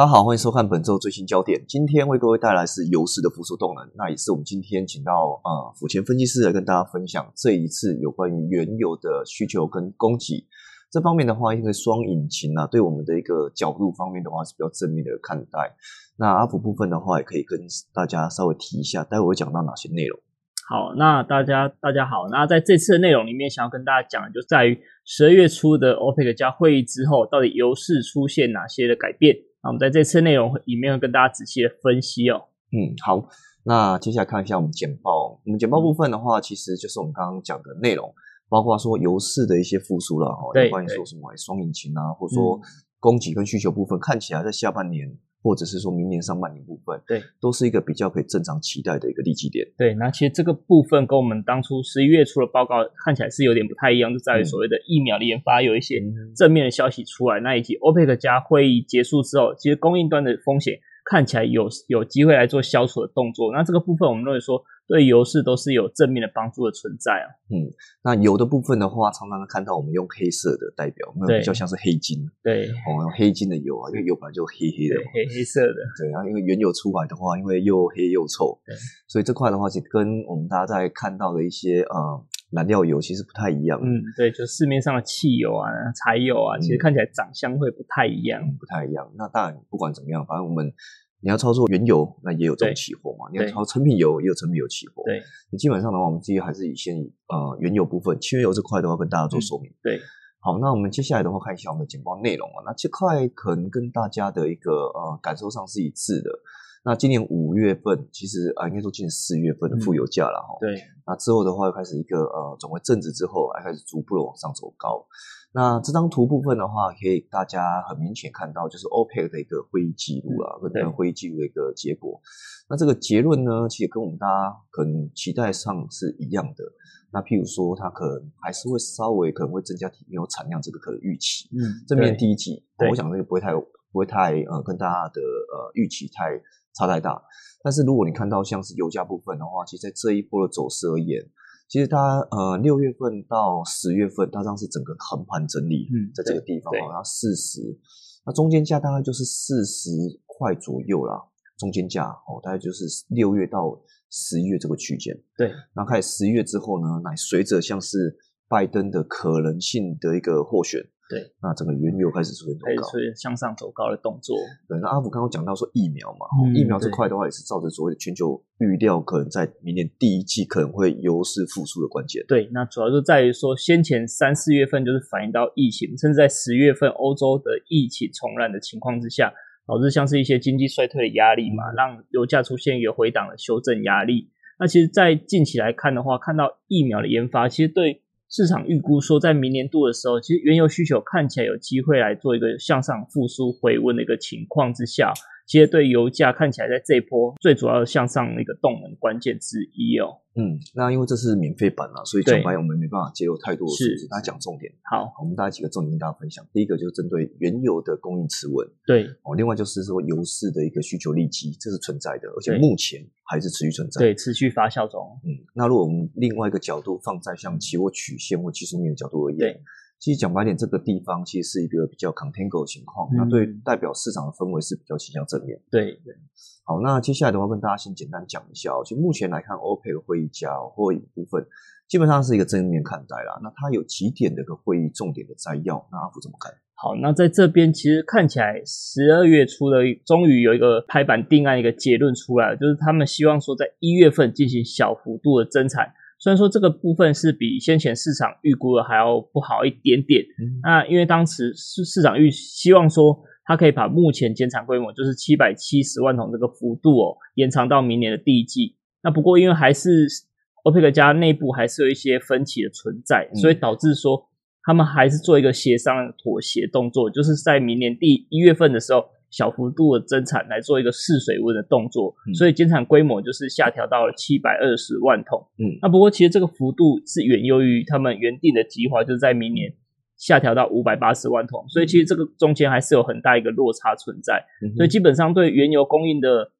大家好，欢迎收看本周最新焦点。今天为各位带来是油市的复苏动能，那也是我们今天请到呃府前分析师来跟大家分享这一次有关于原油的需求跟供给这方面的话，因为双引擎啊，对我们的一个角度方面的话是比较正面的看待。那阿福部分的话，也可以跟大家稍微提一下，待会会讲到哪些内容。好，那大家大家好，那在这次的内容里面，想要跟大家讲的就在于十二月初的 OPEC 加会议之后，到底油市出现哪些的改变？那我们在这次内容里面会跟大家仔细的分析哦。嗯，好，那接下来看一下我们简报。我们简报部分的话，其实就是我们刚刚讲的内容，包括说油市的一些复苏了哦，对关于说什么双引擎啊，或者说供给跟需求部分，看起来在下半年或者是说明年上半年部分，对，都是一个比较可以正常期待的一个利基点。对，那其实这个部分跟我们当初十一月初的报告看起来是有点不太一样，就在于所谓的疫苗的研发有一些正面的消息出来，那以及 OPEC 加会议结束之后，其实供应端的风险看起来有有机会来做消除的动作。那这个部分我们认为说对油市都是有正面的帮助的存在啊。嗯，那油的部分的话，常常看到我们用黑色的代表，那对比较像是黑金对，哦，用黑金的油啊，因为油本来就黑黑的。黑黑色的，对，然后因为原油出来的话，因为又黑又臭，对，所以这块的话，其实跟我们大家在看到的一些呃燃料油其实不太一样，嗯，对，就市面上的汽油啊、柴油啊，其实嗯看起来长相会不太一样。不太一样。那当然不管怎么样，反正我们你要操作原油，那也有这种对期货嘛；你要操作成品油，也有成品油期货。对，你基本上的话，我们自己还是以先以呃原油部分，汽油这块的话跟大家做嗯说明。对，好，那我们接下来的话看一下我们的简报内容啊。那这块可能跟大家的一个呃感受上是一致的。那今年五月份，其实啊、应该说今年四月份的负油价了哈。嗯对，那之后的话，又开始一个呃转为正值之后，还开始逐步的往上走高。那这张图部分的话，可以大家很明显看到，就是 OPEC 的一个会议记录啊，对跟会议记录的一个结果。那这个结论呢，其实跟我们大家可能期待上是一样的。那譬如说，它可能还是会稍微可能会增加体油产量这个可能预期。嗯，正面第一季，我想这个不会太不会太呃跟大家的呃预期太差太大。但是如果你看到像是油价部分的话，其实在这一波的走势而言，其实它呃六月份到十月份，它这样是整个横盘整理，嗯在这个地方对哦，然后四十，那中间价大概就是四十块左右啦，中间价哦，大概就是六月到十一月这个区间。对，那开始十一月之后呢，乃随着像是拜登的可能性的一个获选，对，那整个原油开始出现走高。出现向上走高的动作。对，那阿福刚刚讲到说疫苗嘛，嗯疫苗这对块的话也是照着所谓的全球预料，可能在明年第一季可能会优势复苏的关键。对，那主要就在于说，先前三四月份就是反映到疫情，甚至在十月份欧洲的疫情重燃的情况之下，导致像是一些经济衰退的压力嘛，让油价出现一个回档的修正压力。那其实，在近期来看的话，看到疫苗的研发，其实对市场预估说，在明年度的时候，其实原油需求看起来有机会来做一个向上复苏回温的一个情况之下，其实对油价看起来在这一波最主要的向上的一个动能关键之一哦。嗯，那因为这是免费版啊，所以对讲白我们没办法揭露太多的数是字，大家讲重点。好，我们大家几个重点跟大家分享。第一个就是针对原油的供应持稳对哦，另外就是说油市的一个需求利基，这是存在的，而且目前还是持续存在。对，持续发酵中。嗯，那如果我们另外一个角度放在像期货曲线或技术面的角度而言对，其实讲白点，这个地方其实是一个比较 contango 的情况，嗯那对代表市场的氛围是比较倾向正面。对对，好，那接下来的话跟大家先简单讲一下哦，就目前来看，OPEC 会议加会议部分基本上是一个正面看待啦。那它有几点的一个会议重点的摘要，那阿福怎么看？好，那在这边其实看起来十二月初的终于有一个拍板定案一个结论出来了，就是他们希望说在一月份进行小幅度的增产。虽然说这个部分是比先前市场预估的还要不好一点点，嗯那因为当时市市场预希望说，它可以把目前减产规模就是七百七十万桶这个幅度哦，延长到明年的第一季。那不过因为还是 OPEC 加内部还是有一些分歧的存在，嗯所以导致说他们还是做一个协商妥协动作，就是在明年第一月份的时候，小幅度的增产来做一个试水温的动作，嗯。所以减产规模就是下调到了七百二十万桶。嗯。那不过其实这个幅度是远优于他们原定的计划，就是在明年下调到五百八十万桶，所以其实这个中间还是有很大一个落差存在。嗯所以基本上对原油供应的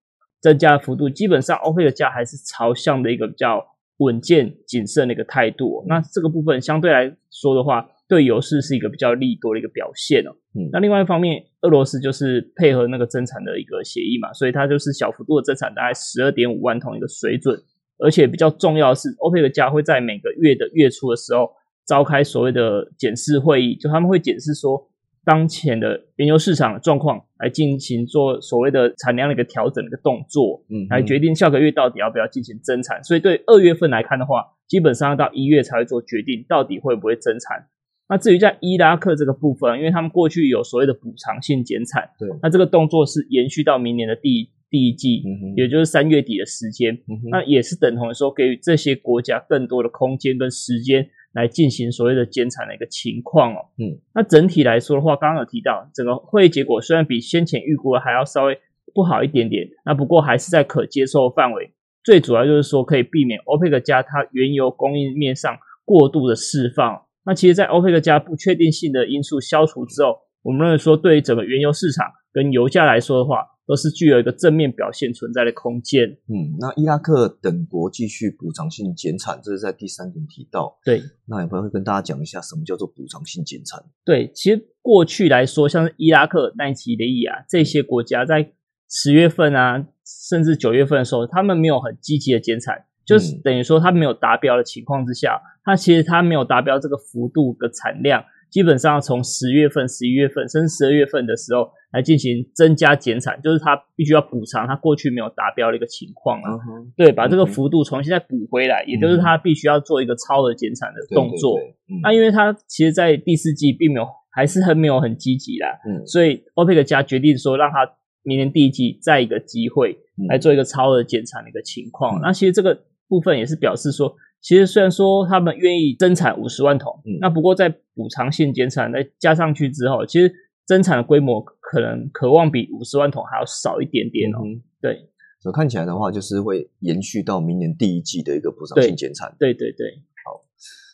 增加幅度，基本上欧佩的价还是朝向的一个比较稳健谨慎的一个态度。哦、那这个部分相对来说的话，对油市是一个比较利多的一个表现哦。嗯那另外一方面，俄罗斯就是配合那个增产的一个协议嘛，所以它就是小幅度的增产，大概十二点五万桶一个水准。而且比较重要的是，欧佩克家会在每个月的月初的时候召开所谓的检视会议，就他们会检视说当前的原油市场的状况，来进行做所谓的产量的一个调整的一个动作。嗯来决定下个月到底要不要进行增产。所以对二月份来看的话，基本上要到一月才会做决定，到底会不会增产。那至于在伊拉克这个部分，因为他们过去有所谓的补偿性减产，对那这个动作是延续到明年的第一第一季，嗯也就是三月底的时间。嗯那也是等同于说给予这些国家更多的空间跟时间来进行所谓的减产的一个情况哦。嗯，那整体来说的话，刚刚有提到，整个会议结果虽然比先前预估的还要稍微不好一点点，那不过还是在可接受的范围。最主要就是说可以避免欧佩克加它原油供应面上过度的释放。那其实，在欧佩克加不确定性的因素消除之后，我们认为说对于整个原油市场跟油价来说的话，都是具有一个正面表现存在的空间。嗯，那伊拉克等国继续补偿性减产，这是在第三点提到。对，那有朋友会跟大家讲一下什么叫做补偿性减产？对，其实过去来说，像是伊拉克、奈及利亚这些国家，在十月份啊，甚至九月份的时候，他们没有很积极的减产，就是嗯等于说它没有达标的情况之下，它其实它没有达标这个幅度的产量，基本上从十月份、十一月份甚至十二月份的时候来进行增加减产，就是它必须要补偿它过去没有达标的一个情况啊。哼，对，把这个幅度重新再补回来，也就是它必须要做一个超额减产的动作。对对嗯那因为它其实，在第四季并没有，还是很没有很积极啦，嗯所以欧佩克加决定说，让它明年第一季再一个机会嗯来做一个超额减产的一个情况。嗯那其实这个部分也是表示说，其实虽然说他们愿意增产五十万桶，嗯。那不过在补偿性减产再加上去之后，其实增产的规模可能渴望比五十万桶还要少一点点哦。嗯对。所以看起来的话，就是会延续到明年第一季的一个补偿性减产。对对对，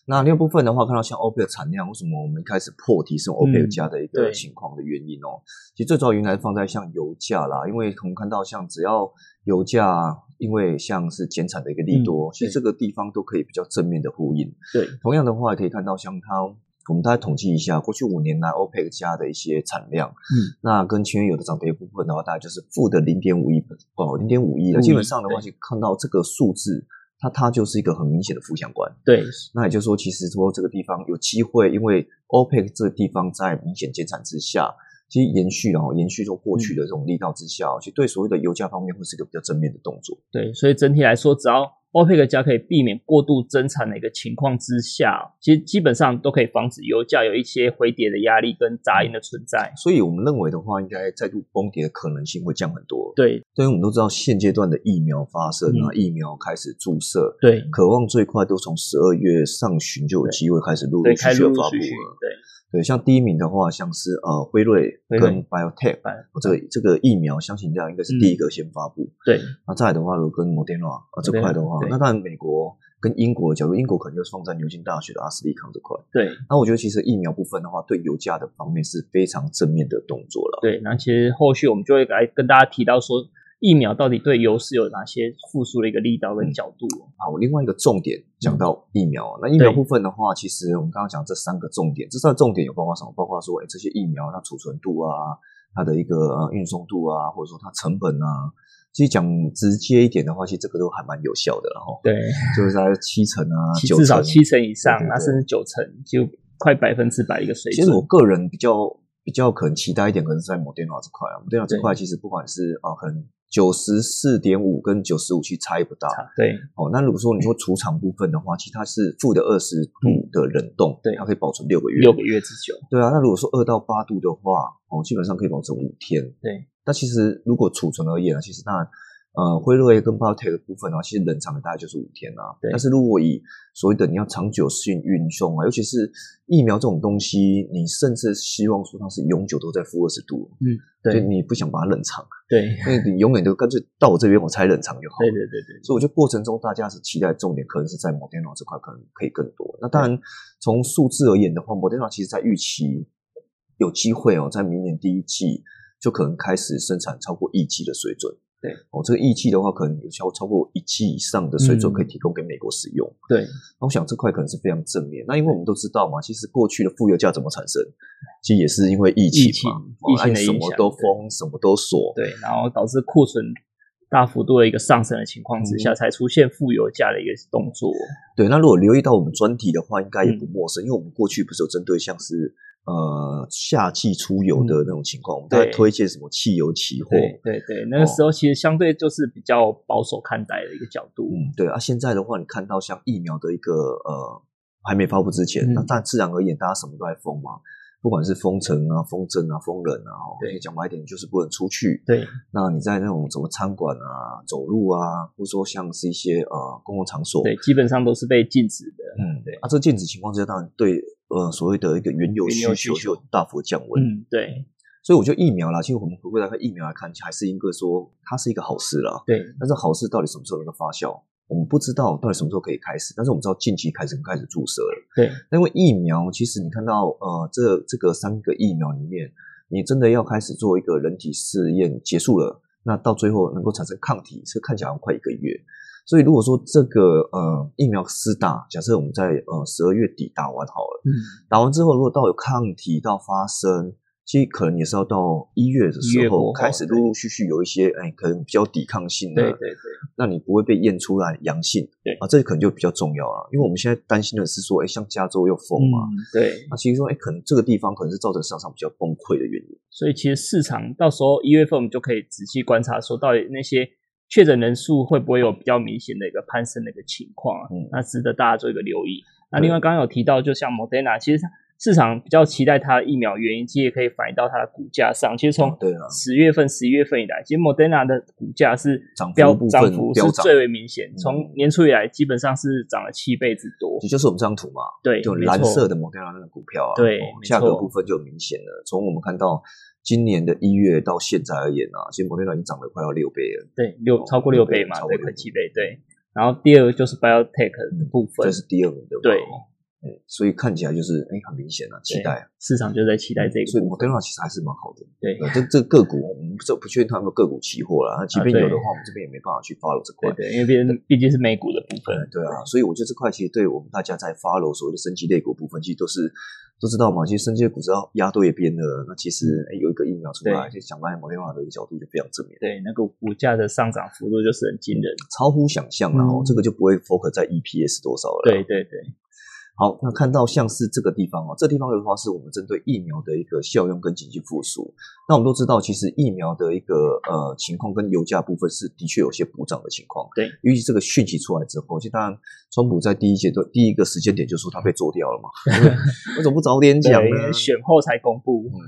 那另外部分的话，看到像欧佩克产量，为什么我们一开始破题是欧佩克加的一个情况的原因哦？其实最主要原因还是放在像油价啦，因为我们看到像只要油价因为像是减产的一个利多，嗯其实这个地方都可以比较正面的呼应。对同样的话，也可以看到像它，我们大概统计一下过去五年来欧佩克加的一些产量，嗯，那跟前原油的涨跌部分的话，大概就是负的零点五亿哦，零点五亿了。基本上的话，就看到这个数字，它它就是一个很明显的负相关。对那也就是说，其实说这个地方有机会，因为 OPEC 这个地方在明显减产之下，其实延续哦，延续说过去的这种力道之下，其实对所谓的油价方面会是一个比较正面的动作。对，所以整体来说，只要欧佩克加可以避免过度增产的一个情况之下，其实基本上都可以防止油价有一些回跌的压力跟杂音的存在。所以我们认为的话，应该再度崩跌的可能性会降很多。，对因为我们都知道现阶段的疫苗发生啊，嗯疫苗开始注射，对渴望最快都从十二月上旬就有机会开始陆续开续地发布了。对对，像第一名的话，像是呃辉瑞跟 BioTech，我哦这个这个疫苗，相信这样应该是第一个先发布。对那再来的话，如果跟 Moderna 啊这块的话，对那当然美国跟英国的角度，英国可能就是放在牛津大学的阿斯利康这块。对那我觉得其实疫苗部分的话，对油价的方面是非常正面的动作了。对，那其实后续我们就会来跟大家提到说，疫苗到底对油是有哪些复苏的一个力道跟角度。好，另外一个重点讲到疫苗，啊那疫苗部分的话，其实我们刚刚讲这三个重点，这三个重点有包括什么？包括说，哎，这些疫苗它储存度啊，它的一个呃运送度啊，或者说它成本啊。其实讲直接一点的话，其实这个都还蛮有效的，然后对，就是在七成啊，至少七成以上，那甚至九成，就快百分之百一个水准。其实我个人比较比较可能期待一点，可能是在 Moderna 这块啊，Moderna 这块其实不管是啊，可能九十四点五跟九十五其实差异不大。对哦，那如果说你说储藏部分的话，其实它是负的二十度的冷冻，对它可以保存六个月。六个月之久。对啊，那如果说二到八度的话，哦，基本上可以保存五天。对，那其实如果储存而言啊，其实当然，呃，辉瑞跟 BioNTech 的部分的话，其实冷藏的大概就是五天啊。对但是如果以所谓的你要长久性运送啊，尤其是疫苗这种东西，你甚至希望说它是永久都在负二十度，嗯对你不想把它冷藏，对因为你永远都干脆到我这边我才冷藏就好。对对对对，所以我觉得过程中大家是期待重点可能是在 Moderna 这块可能可以更多。那当然从数字而言的话，Moderna 其实在预期有机会哦，在明年第一季就可能开始生产超过一季的水准。对，哦，这个亿剂的话，可能有效超过一剂以上的水准可以提供给美国使用。对，那我想这块可能是非常正面。那因为我们都知道嘛，其实过去的负油价怎么产生，其实也是因为疫情嘛，疫情的什么都封，什么都锁，对，然后导致库存大幅度的一个上升的情况之下，才出现负油价的一个动作。对，那如果留意到我们专题的话，应该也不陌生，因为我们过去不是有针对像是。呃，夏季出游的那种情况，我们在推荐什么汽油期货？对对，那个时候其实相对就是比较保守看待的一个角度。嗯，对啊。现在的话，你看到像疫苗的一个呃还没发布之前，那但自然而言，大家什么都在疯嘛，不管是封城啊、封镇啊、封人啊，对，讲白一点就是不能出去。对，那你在那种什么餐馆啊、走路啊，或者说像是一些呃公共场所，对，基本上都是被禁止的。嗯，对。啊，这禁止情况之下，当然对。呃，所谓的一个原油需求就大幅降温。嗯，对。所以我觉得疫苗啦，其实我们回归来看疫苗来看，还是应该说它是一个好事啦。对。但是好事到底什么时候能够发酵，我们不知道到底什么时候可以开始。但是我们知道近期开始开始注射了。对。因为疫苗，其实你看到呃，这这个三个疫苗里面，你真的要开始做一个人体试验结束了，那到最后能够产生抗体，是看起来快一个月。所以如果说这个呃疫苗施打，假设我们在呃十二月底打完好了，嗯，打完之后如果到有抗体到发生，其实可能也是要到一月的时候开始陆陆续续有一些哎可能比较抵抗性的，对对对，那你不会被验出来阳性，对啊，这可能就比较重要了，因为我们现在担心的是说，哎，像加州又封嘛，对，那其实说哎可能这个地方可能是造成市场上比较崩溃的原因，所以其实市场到时候一月份我们就可以仔细观察说到底那些。确诊人数会不会有比较明显的一个攀升的一个情况啊？嗯，那值得大家做一个留意。那另外刚刚有提到，就像 Moderna，其实市场比较期待它的疫苗原因，其实也可以反映到它的股价上。其实从十月份、十一月份以来，其实 Moderna 的股价是涨幅涨幅是最为明显。从年初以来，基本上是涨了七倍之多。也就是我们这张图嘛，对，就蓝色的 Moderna 那个股票啊，对，价格部分就明显了。从我们看到。今年的一月到现在而言啊，其实摩天轮已经涨了快要六倍了。对，六超过六倍嘛，对，快七倍。对，然后第二个就是 biotech 的部分，这是第二名的。对。所以看起来就是哎，很明显啊，期待市场就在期待这个，所以摩登纳其实还是蛮好的。对，这这个股我们不不确定他们个股期货了，那即便有的话，我们这边也没办法去 follow 这块。对，因为毕竟毕竟是美股的部分。对啊，所以我觉得这块其实对我们大家在 follow 所谓的升级类股部分，其实都是都知道嘛。其实升级股只要压对边了，那其实哎有一个疫苗出来，就想发现摩登纳的一个角度就非常正面。对，那个股价的上涨幅度就是很惊人，超乎想象然后这个就不会 focus 在 EPS 多少了。对对对。好，那看到像是这个地方哦，这地方的话是我们针对疫苗的一个效用跟经济复苏。那我们都知道，其实疫苗的一个呃情况跟油价部分是的确有些补涨的情况。对，尤其这个讯息出来之后，其实当然，川普在第一阶段第一个时间点就说他被做掉了嘛，为什么不早点讲呢？选后才公布。嗯，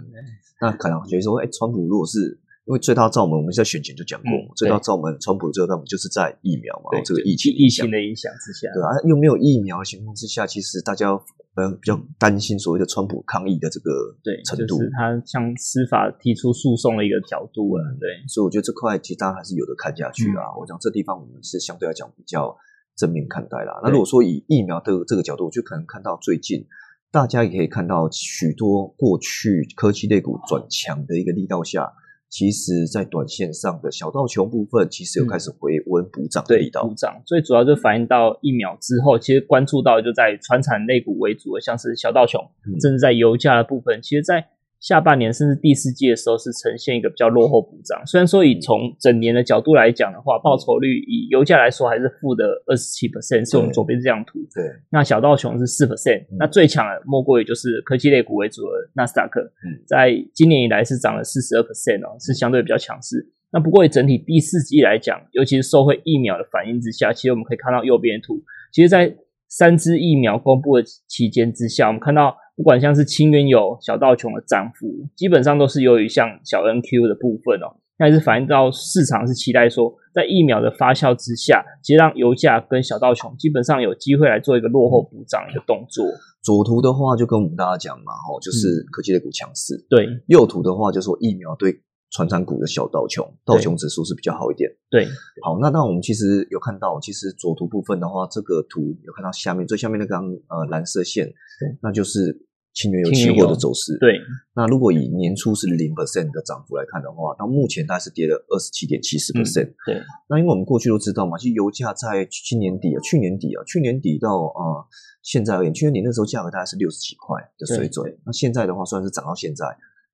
那可能觉得说，哎，川普如果是。因为最大罩门，我们在选前就讲过，最大罩门，川普最大罩门就是在疫苗嘛，这个疫情疫情的影响之下，对啊，又没有疫苗的情况之下，其实大家呃比较担心所谓的川普抗议的这个对程度，他向司法提出诉讼的一个角度啊，对，所以我觉得这块其实大家还是有的看下去啊。我讲这地方我们是相对来讲比较正面看待啦。那如果说以疫苗的这个角度，我就可能看到最近大家也可以看到许多过去科技类股转强的一个力道下。其实，在短线上的小道琼部分，其实有开始回温补涨的力道。补涨最主要就反映到疫苗之后，其实关注到就在传产类股为主的，像是小道琼，甚至在油价的部分，其实，在。下半年甚至第四季的时候是呈现一个比较落后补涨，虽然说以从整年的角度来讲的话，报酬率以油价来说还是负的二十七 percent，是我们左边这张图。对，那小道琼是四 percent，那最强的莫过于就是科技类股为主的纳斯达克，在今年以来是涨了四十二 percent 哦，是相对比较强势。那不过以整体第四季来讲，尤其是受惠疫苗的反应之下，其实我们可以看到右边的图，其实在三支疫苗公布的期间之下，我们看到。不管像是清原油、小道琼的涨幅，基本上都是由于像小 NQ 的部分哦，那也是反映到市场是期待说，在疫苗的发酵之下，其实让油价跟小道琼基本上有机会来做一个落后补涨的动作。左图的话就跟我们大家讲嘛，吼，就是科技类股强势。对，右图的话就说疫苗对。传产股的小道琼，道琼指数是比较好一点。对，好，那那我们其实有看到，其实左图部分的话，这个图有看到下面最下面那根呃蓝色线，对，那就是。轻原油期货的走势。对，那如果以年初是零 percent 的涨幅来看的话，到目前大概是跌了二十七点七四 percent。对，那因为我们过去都知道嘛，其实油价在今年底啊，去年底啊，去年底到啊现在而言，去年底那时候价格大概是六十几块的水准。那现在的话，算是涨到现在，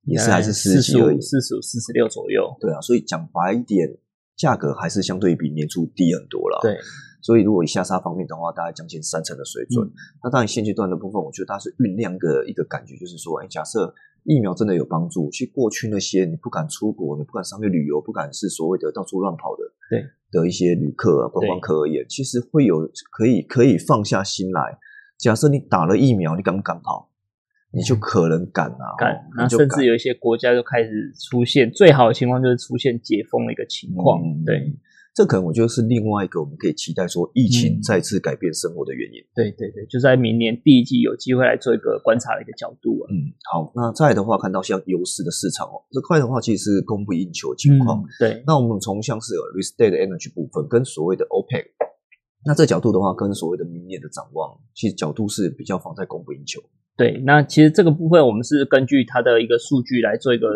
也是还是四十几而已，四十五、四十六左右。对啊，所以讲白一点，价格还是相对比年初低很多了。对。所以，如果以下杀方面的话，大概将近三成的水准。那当然，现阶段的部分，我觉得它是酝酿的一个感觉，就是说，哎，假设疫苗真的有帮助，其实过去那些你不敢出国、你不敢上去旅游、不敢是所谓的到处乱跑的，对的一些旅客啊、观光客而言，其实会有可以可以放下心来。假设你打了疫苗，你敢不敢跑？你就可能敢啊，敢。那甚至有一些国家就开始出现最好的情况，就是出现解封的一个情况，对。这可能我觉得是另外一个我们可以期待说疫情再次改变生活的原因。对对对，就在明年第一季有机会来做一个观察的一个角度啊。嗯，好，那再的话看到像优势的市场哦，这块的话其实是供不应求情况。对，那我们从像是 r e s t a t e energy 部分跟所谓的 OPEC，那这角度的话跟所谓的明年的展望，其实角度是比较放在供不应求。对，那其实这个部分我们是根据它的一个数据来做一个。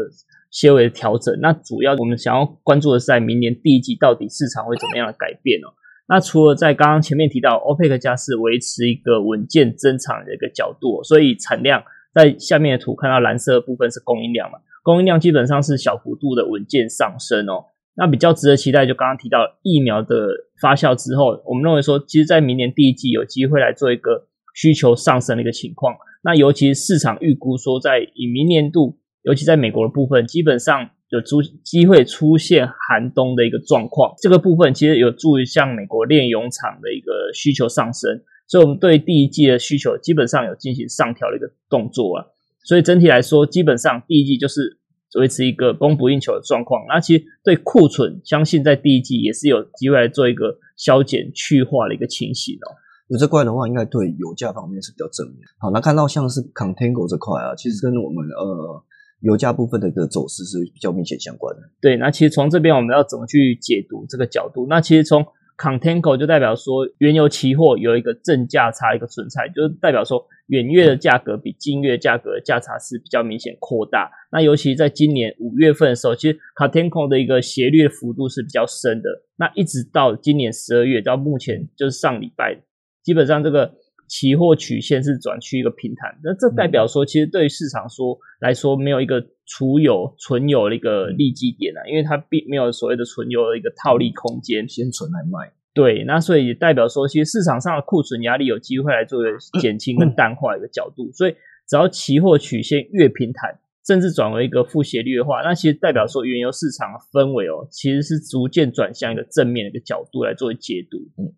些微的调整，那主要我们想要关注的是在明年第一季到底市场会怎么样的改变哦。那除了在刚刚前面提到，OPEC 加是维持一个稳健增长的一个角度，所以产量在下面的图看到蓝色的部分是供应量嘛，供应量基本上是小幅度的稳健上升哦。那比较值得期待，就刚刚提到疫苗的发酵之后，我们认为说，其实在明年第一季有机会来做一个需求上升的一个情况。那尤其是市场预估说，在以明年度。尤其在美国的部分，基本上有出机会出现寒冬的一个状况。这个部分其实有助于像美国炼油厂的一个需求上升，所以我们对第一季的需求基本上有进行上调的一个动作啊。所以整体来说，基本上第一季就是维持一个供不应求的状况。那其实对库存，相信在第一季也是有机会来做一个消减去化的一个情形哦。有这块的话，应该对油价方面是比较正面。好，那看到像是 Contango 这块啊，其实跟我们呃。油价部分的一个走势是比较密切相关的。对，那其实从这边我们要怎么去解读这个角度？那其实从 Contango 就代表说，原油期货有一个正价差一个存在，就是代表说远月的价格比近月价格价差是比较明显扩大。那尤其在今年五月份的时候，其实 Contango 的一个斜率的幅度是比较深的。那一直到今年十二月到目前就是上礼拜，基本上这个。期货曲线是转趋一个平坦，那这代表说，其实对于市场说来说，没有一个储有存有的一个利基点啊，因为它并没有所谓的存有的一个套利空间，先存来卖。对，那所以代表说，其实市场上的库存压力有机会来做一个 减轻跟淡化一个角度，所以只要期货曲线越平坦，甚至转为一个负斜率的话，那其实代表说，原油市场的氛围哦，其实是逐渐转向一个正面的一个角度来作为解读。嗯。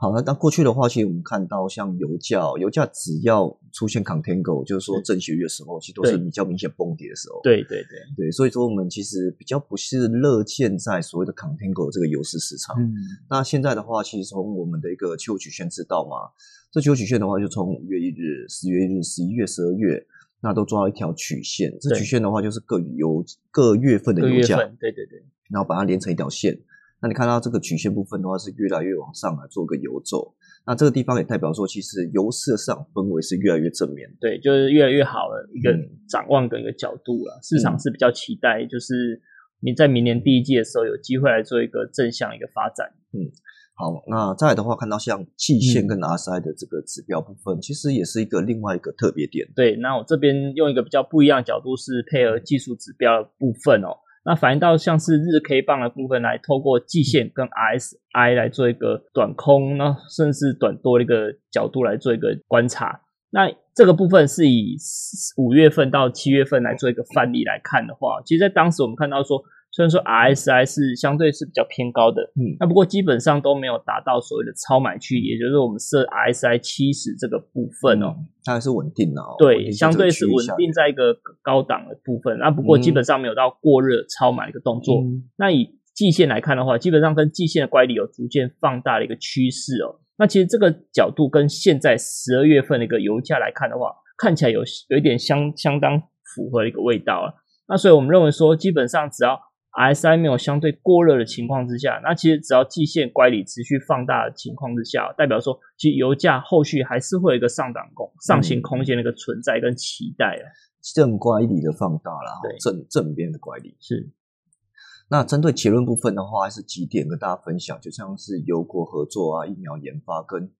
好，那那过去的话，其实我们看到像油价，油价只要出现 contango，就是说正斜月的时候，其实都是比较明显崩跌的时候。对对对对，所以说我们其实比较不是乐见在所谓的 contango 这个油市市场。嗯，那现在的话，其实从我们的一个秋曲线知道嘛，这秋曲线的话，就从五月一日、十月一日、十一月、十二月，那都抓到一条曲线。这曲线的话，就是各油各月份的油价。对对对。然后把它连成一条线。那你看到这个曲线部分的话，是越来越往上来做个游走。那这个地方也代表说，其实油市的市场氛围是越来越正面。对，就是越来越好了一个展望跟一个角度了。市场是比较期待，就是你在明年第一季的时候有机会来做一个正向一个发展。嗯，好。那再来的话，看到像季线跟 RSI 的这个指标部分，其实也是一个另外一个特别点。对，那我这边用一个比较不一样的角度，是配合技术指标部分哦。那反映到像是日 K 棒的部分来，透过季线跟 RSI 来做一个短空，那甚至短多的一个角度来做一个观察。那这个部分是以五月份到七月份来做一个范例来看的话，其实，在当时我们看到说。虽然说 RSI 是相对是比较偏高的，嗯，那不过基本上都没有达到所谓的超买区，也就是我们设 RSI 七十这个部分哦，它还是稳定的哦，对，相对是稳定在一个高档的部分。那不过基本上没有到过热超买一个动作。那以季线来看的话，基本上跟季线的乖离有逐渐放大的一个趋势哦。那其实这个角度跟现在十二月份的一个油价来看的话，看起来有有一点相相当符合的一个味道啊。那所以我们认为说，基本上只要 RSI 没有相对过热的情况之下，那其实只要季线乖离持续放大的情况之下，代表说其实油价后续还是会有一个上档空上行空间的一个存在跟期待啊。正乖离的放大了，对正正边的乖离。是那针对结论部分的话，还是几点跟大家分享，就像是油国合作啊、疫苗研发跟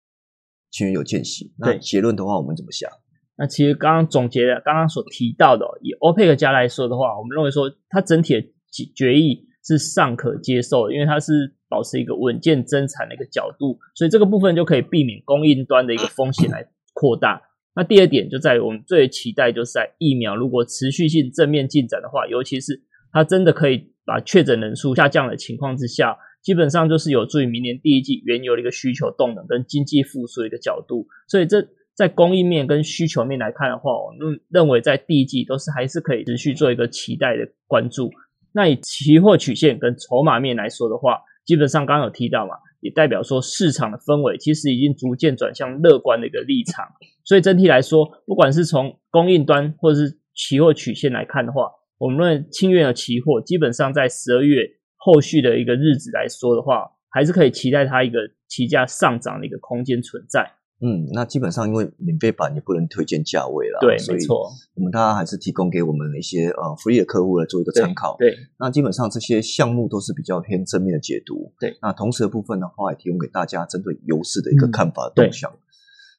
氢原油见习。那对结论的话，我们怎么想？那其实刚刚总结的，刚刚所提到的哦，以 OPEC 家来说的话，我们认为说它整体的决决议是尚可接受，因为它是保持一个稳健增产的一个角度，所以这个部分就可以避免供应端的一个风险来扩大。那第二点就在于我们最期待就是在疫苗如果持续性正面进展的话，尤其是它真的可以把确诊人数下降的情况之下，基本上就是有助于明年第一季原油的一个需求动能跟经济复苏的一个角度。所以这在供应面跟需求面来看的话，我认认为在第一季都是还是可以持续做一个期待的关注。那以期货曲线跟筹码面来说的话，基本上刚刚有提到嘛，也代表说市场的氛围其实已经逐渐转向乐观的一个立场。所以整体来说，不管是从供应端或者是期货曲线来看的话，我们认为清源的期货基本上在十二月后续的一个日子来说的话，还是可以期待它一个期价上涨的一个空间存在。嗯，那基本上因为免费版也不能推荐价位啦，对，没错，我们大家还是提供给我们一些呃 free 的客户来做一个参考。对，那基本上这些项目都是比较偏正面的解读。对，那同时的部分的话，也提供给大家针对优势的一个嗯看法的动向。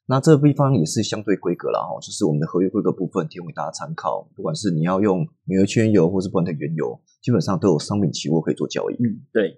那这个地方也是相对规格啦，哈，就是我们的合约规格部分提供给大家参考。不管是你要用纽约原油，或是不管的原油，基本上都有商品期货可以做交易。嗯，对，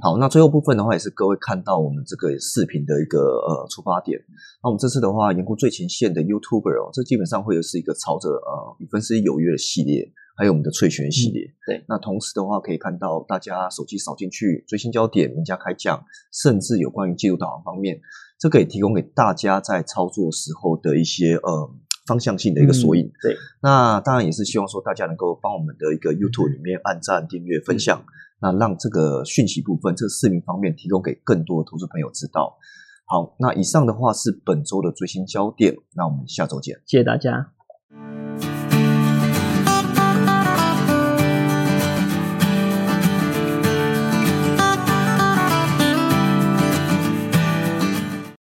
好，那最后部分的话，也是各位看到我们这个视频的一个呃出发点。那我们这次的话，盐湖最前线的 YouTuber 哦，这基本上会是一个朝着呃与分析有约的系列，还有我们的萃选系列。对那同时的话，可以看到大家手机扫进去最新焦点、名家开讲，甚至有关于季度导航方面，这可以提供给大家在操作时候的一些呃方向性的一个索引。嗯对，那当然也是希望说大家能够帮我们的一个 YouTube 里面按赞、订阅、分享，那让这个讯息部分、这个视频方面提供给更多的投资朋友知道。好，那以上的话是本周的最新焦点，那我们下周见。谢谢大家。